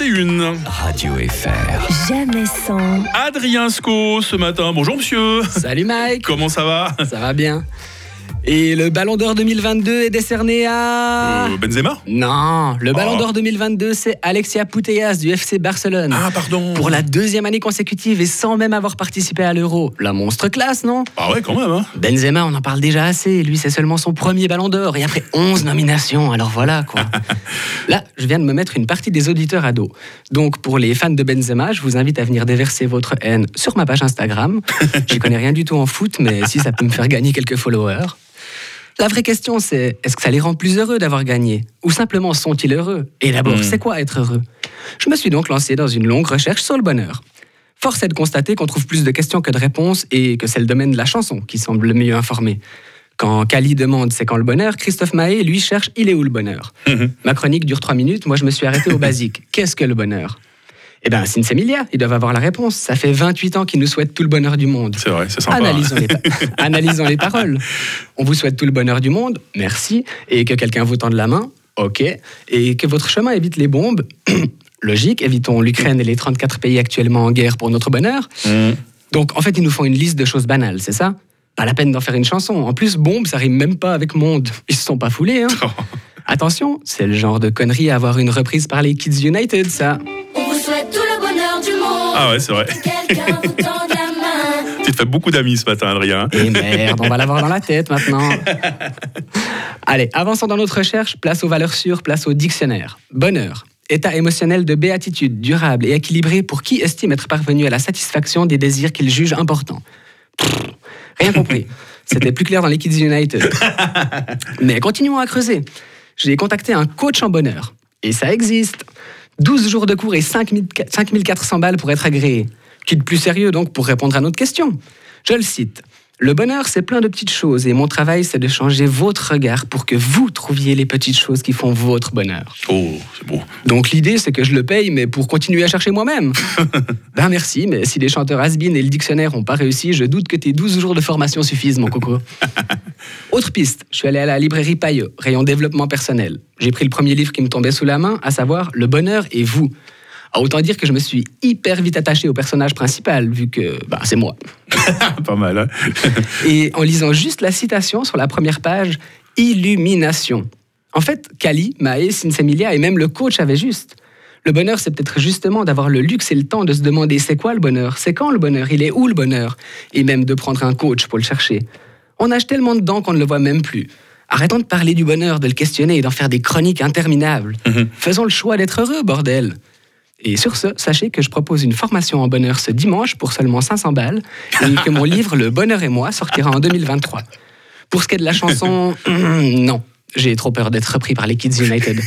Radio FR. Jamais sans. Adrien Sco ce matin. Bonjour monsieur. Salut Mike, Comment ça va? Ça va bien Et le Ballon d'Or 2022 est décerné à... Euh, Benzema Non, le Ballon Oh. d'Or 2022 c'est Alexia Putellas du FC Barcelone. Ah pardon. Pour la deuxième année consécutive et sans même avoir participé à l'Euro. La monstre classe, non? Ah ouais quand même. Hein. Benzema, on en parle déjà assez. Lui, c'est seulement son premier ballon d'or. Et après 11 nominations, alors voilà quoi. Là, je viens de me mettre une partie des auditeurs à dos. Donc, pour les fans de Benzema, je vous invite à venir déverser votre haine sur ma page Instagram. J'y connais rien du tout en foot, mais si ça peut me faire gagner quelques followers. La vraie question, c'est est-ce que ça les rend plus heureux d'avoir gagné? Ou simplement sont-ils heureux? Et d'abord, Hmm. c'est quoi être heureux? Je me suis donc lancé dans une longue recherche sur le bonheur. Force est de constater qu'on trouve plus de questions que de réponses et que c'est le domaine de la chanson qui semble le mieux informé. Quand Kali demande c'est quand le bonheur, Christophe Mahé, lui, cherche il est où le bonheur? Mhm. Ma chronique dure trois minutes, moi je me suis arrêté au basique. Qu'est-ce que le bonheur? Eh bien, Sinsemilia, ils doivent avoir la réponse. Ça fait 28 ans qu'ils nous souhaitent tout le bonheur du monde. C'est vrai, c'est sympa. Analysons les, analysons les paroles. On vous souhaite tout le bonheur du monde, merci, et que quelqu'un vous tende la main, ok, et que votre chemin évite les bombes, logique, évitons l'Ukraine et les 34 pays actuellement en guerre pour notre bonheur. Mhm. Donc en fait, ils nous font une liste de choses banales, c'est ça? Pas la peine d'en faire une chanson. En plus, bombe, ça rime même pas avec monde. Ils se sont pas foulés, hein Attention, c'est le genre de connerie à avoir une reprise par les Kids United, ça. Ah ouais c'est vrai. Tu te fais beaucoup d'amis ce matin Adrien. Et merde, on va l'avoir dans la tête maintenant. Allez, avançons dans notre recherche, place aux valeurs sûres, place au dictionnaire. Bonheur. État émotionnel de béatitude, durable et équilibré pour qui estime être parvenu à la satisfaction des désirs qu'il juge importants. Pff, rien compris. C'était plus clair dans les Kids United. Mais continuons à creuser. J'ai contacté un coach en bonheur. Et ça existe. 12 jours de cours et 5000 5400 balles pour être agréé. Qui de plus sérieux donc pour répondre à notre question Je le cite. Le bonheur, c'est plein de petites choses et mon travail, c'est de changer votre regard pour que vous trouviez les petites choses qui font votre bonheur. Oh c'est beau. Donc l'idée, c'est que je le paye, mais pour continuer à chercher moi-même. ben merci, mais si les chanteurs Asbin et le dictionnaire n'ont pas réussi, je doute que tes 12 jours de formation suffisent, mon coco. Autre piste, je suis allé à la librairie Payot, rayon développement personnel. J'ai pris le premier livre qui me tombait sous la main, à savoir Le bonheur et vous. Ah, autant dire que je me suis hyper vite attaché au personnage principal, vu que bah, c'est moi. Pas mal. Hein. Et en lisant juste la citation sur la première page, illumination. En fait, Kali, Maë, Sinsemilia et même le coach avaient juste. Le bonheur, c'est peut-être justement d'avoir le luxe et le temps de se demander c'est quoi le bonheur, c'est quand le bonheur, il est où le bonheur, et même de prendre un coach pour le chercher. On nage tellement dedans qu'on ne le voit même plus. Arrêtons de parler du bonheur, de le questionner et d'en faire des chroniques interminables. Faisons le choix d'être heureux, bordel. Et sur ce, sachez que je propose une formation en bonheur ce dimanche pour seulement 500 balles et que mon livre Le bonheur et moi sortira en 2023. Pour ce qui est de la chanson, non. J'ai trop peur d'être repris par les Kids United.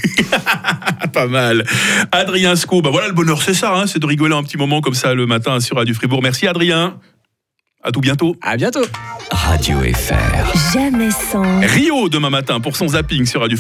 Pas mal. Adrien Sco, bah voilà le bonheur c'est ça, hein, c'est de rigoler un petit moment comme ça le matin sur Radio Fribourg. Merci Adrien. À tout bientôt. À bientôt Radio FR. Jamais sans. Rio demain matin pour son zapping sur Radio Fribourg.